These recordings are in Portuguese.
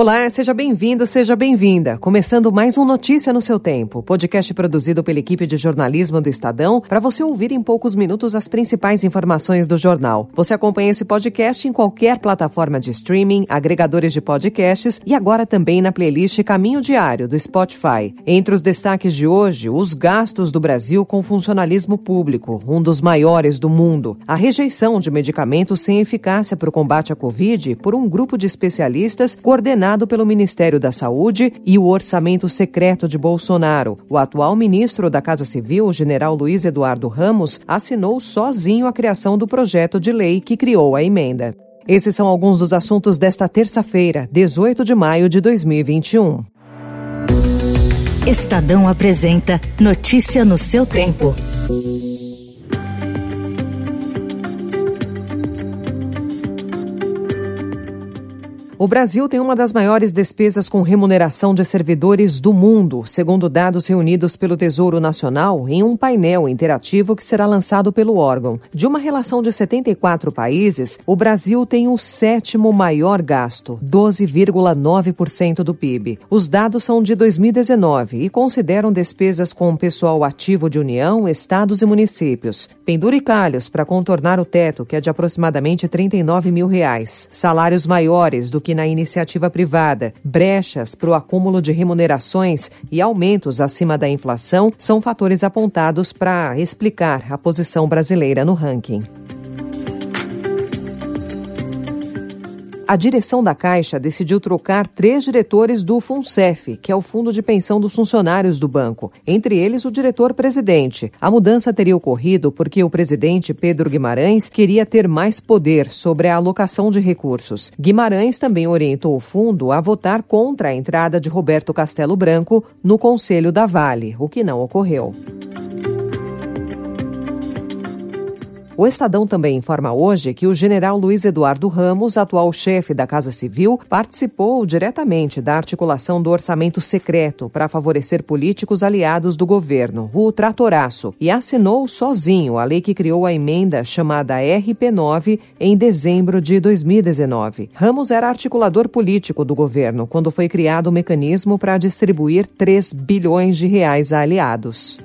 Olá, seja bem-vindo, seja bem-vinda. Começando mais um Notícia no seu tempo, podcast produzido pela equipe de jornalismo do Estadão, para você ouvir em poucos minutos as principais informações do jornal. Você acompanha esse podcast em qualquer plataforma de streaming, agregadores de podcasts e agora também na playlist Caminho Diário do Spotify. Entre os destaques de hoje, os gastos do Brasil com funcionalismo público, um dos maiores do mundo, a rejeição de medicamentos sem eficácia para o combate à Covid por um grupo de especialistas coordenado pelo Ministério da Saúde e o orçamento secreto de Bolsonaro. O atual ministro da Casa Civil, o general Luiz Eduardo Ramos, assinou sozinho a criação do projeto de lei que criou a emenda. Esses são alguns dos assuntos desta terça-feira, 18 de maio de 2021. Estadão apresenta Notícia no seu tempo. O Brasil tem uma das maiores despesas com remuneração de servidores do mundo, segundo dados reunidos pelo Tesouro Nacional em um painel interativo que será lançado pelo órgão. De uma relação de 74 países, o Brasil tem o sétimo maior gasto, 12,9% do PIB. Os dados são de 2019 e consideram despesas com pessoal ativo de União, estados e municípios, penduricalhos para contornar o teto, que é de aproximadamente 39 mil reais, salários maiores do que na iniciativa privada, brechas para o acúmulo de remunerações e aumentos acima da inflação são fatores apontados para explicar a posição brasileira no ranking. A direção da Caixa decidiu trocar três diretores do FUNCEF, que é o Fundo de Pensão dos Funcionários do banco, entre eles o diretor-presidente. A mudança teria ocorrido porque o presidente Pedro Guimarães queria ter mais poder sobre a alocação de recursos. Guimarães também orientou o fundo a votar contra a entrada de Roberto Castelo Branco no Conselho da Vale, o que não ocorreu. O Estadão também informa hoje que o general Luiz Eduardo Ramos, atual chefe da Casa Civil, participou diretamente da articulação do orçamento secreto para favorecer políticos aliados do governo, o Tratoraço, e assinou sozinho a lei que criou a emenda chamada RP9 em dezembro de 2019. Ramos era articulador político do governo quando foi criado o mecanismo para distribuir 3 bilhões de reais a aliados.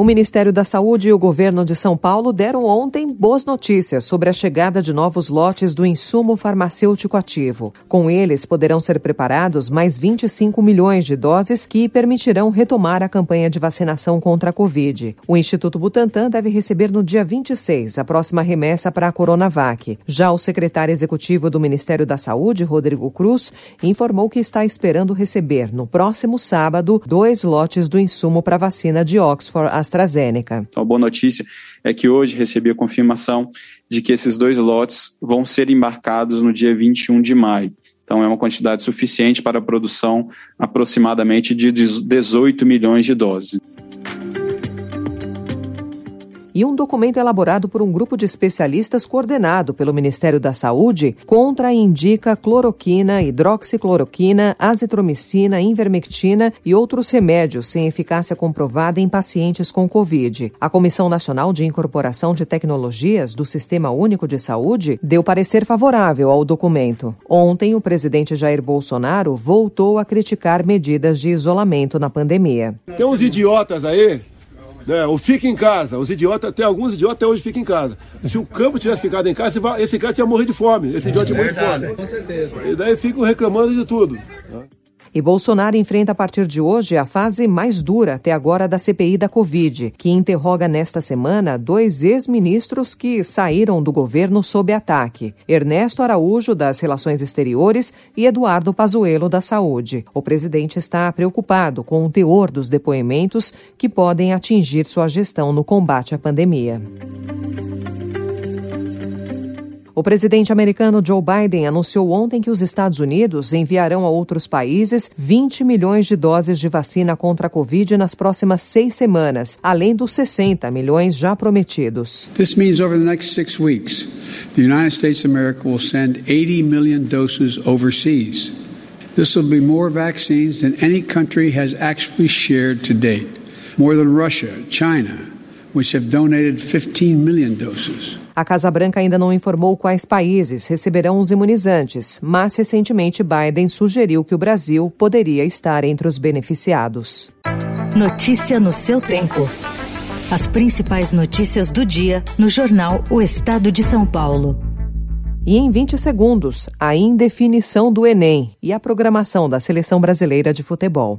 O Ministério da Saúde e o governo de São Paulo deram ontem boas notícias sobre a chegada de novos lotes do insumo farmacêutico ativo. Com eles, poderão ser preparados mais 25 milhões de doses que permitirão retomar a campanha de vacinação contra a Covid. O Instituto Butantan deve receber no dia 26 a próxima remessa para a Coronavac. Já o secretário executivo do Ministério da Saúde, Rodrigo Cruz, informou que está esperando receber no próximo sábado dois lotes do insumo para a vacina de Oxford AstraZeneca. Então, a boa notícia é que hoje recebi a confirmação de que esses dois lotes vão ser embarcados no dia 21 de maio. Então, é uma quantidade suficiente para a produção aproximadamente de 18 milhões de doses e um documento elaborado por um grupo de especialistas coordenado pelo Ministério da Saúde contraindica cloroquina, hidroxicloroquina, azitromicina, invermectina e outros remédios sem eficácia comprovada em pacientes com Covid. A Comissão Nacional de Incorporação de Tecnologias do Sistema Único de Saúde deu parecer favorável ao documento. Ontem, o presidente Jair Bolsonaro voltou a criticar medidas de isolamento na pandemia. Tem uns idiotas aí né? O fica em casa. Os idiotas, até alguns idiotas até hoje ficam em casa. Se o campo tivesse ficado em casa, esse cara tinha morrido de fome. Esse idiota tinha morrido de fome. Com certeza. E daí ficam reclamando de tudo. E Bolsonaro enfrenta a partir de hoje a fase mais dura até agora da CPI da Covid, que interroga nesta semana dois ex-ministros que saíram do governo sob ataque: Ernesto Araújo, das Relações Exteriores, e Eduardo Pazuello, da Saúde. O presidente está preocupado com o teor dos depoimentos que podem atingir sua gestão no combate à pandemia. O presidente americano Joe Biden anunciou ontem que os Estados Unidos enviarão a outros países 20 milhões de doses de vacina contra a Covid nas próximas seis semanas, além dos 60 milhões já prometidos. This means over the next six weeks, the United States of America will send 80 million doses overseas. This will be more vaccines than any country has actually shared to date. More than Russia, China, which have donated 15 million doses. A Casa Branca ainda não informou quais países receberão os imunizantes, mas recentemente Biden sugeriu que o Brasil poderia estar entre os beneficiados. Notícia no seu tempo. As principais notícias do dia no jornal O Estado de São Paulo. E em 20 segundos, a indefinição do Enem e a programação da Seleção Brasileira de Futebol.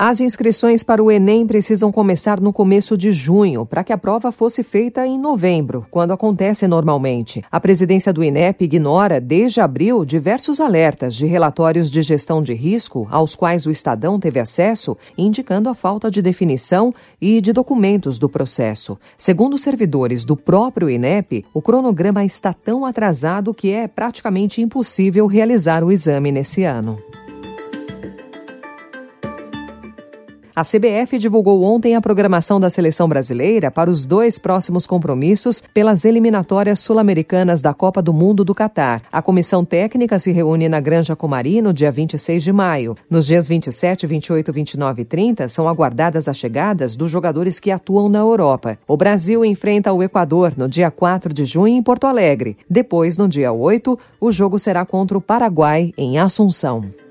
As inscrições para o Enem precisam começar no começo de junho, para que a prova fosse feita em novembro, quando acontece normalmente. A presidência do INEP ignora, desde abril, diversos alertas de relatórios de gestão de risco aos quais o Estadão teve acesso, indicando a falta de definição e de documentos do processo. Segundo servidores do próprio INEP, o cronograma está tão atrasado que é praticamente impossível realizar o exame nesse ano. A CBF divulgou ontem a programação da seleção brasileira para os dois próximos compromissos pelas eliminatórias sul-americanas da Copa do Mundo do Catar. A comissão técnica se reúne na Granja Comari no dia 26 de maio. Nos dias 27, 28, 29 e 30 são aguardadas as chegadas dos jogadores que atuam na Europa. O Brasil enfrenta o Equador no dia 4 de junho em Porto Alegre. Depois, no dia 8, o jogo será contra o Paraguai em Assunção.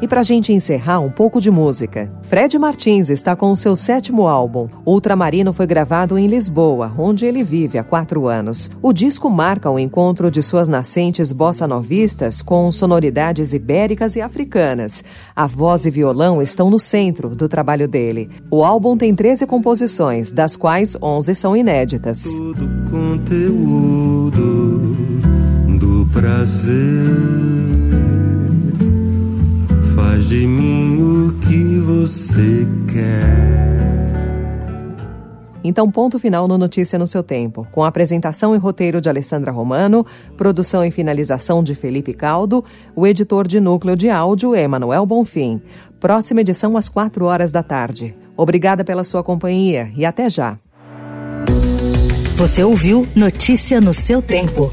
E para a gente encerrar, um pouco de música. Fred Martins está com o seu sétimo álbum. Ultramarino foi gravado em Lisboa, onde ele vive há quatro anos. O disco marca o encontro de suas nascentes bossa novistas com sonoridades ibéricas e africanas. A voz e violão estão no centro do trabalho dele. O álbum tem 13 composições, das quais 11 são inéditas. Todo conteúdo do prazer Faz de mim o que você quer. Então, ponto final no Notícia no seu tempo, com apresentação e roteiro de Alessandra Romano, produção e finalização de Felipe Caldo, o editor de núcleo de áudio Emanuel Bonfim. Próxima edição às quatro horas da tarde. Obrigada pela sua companhia e até já. Você ouviu Notícia no seu tempo.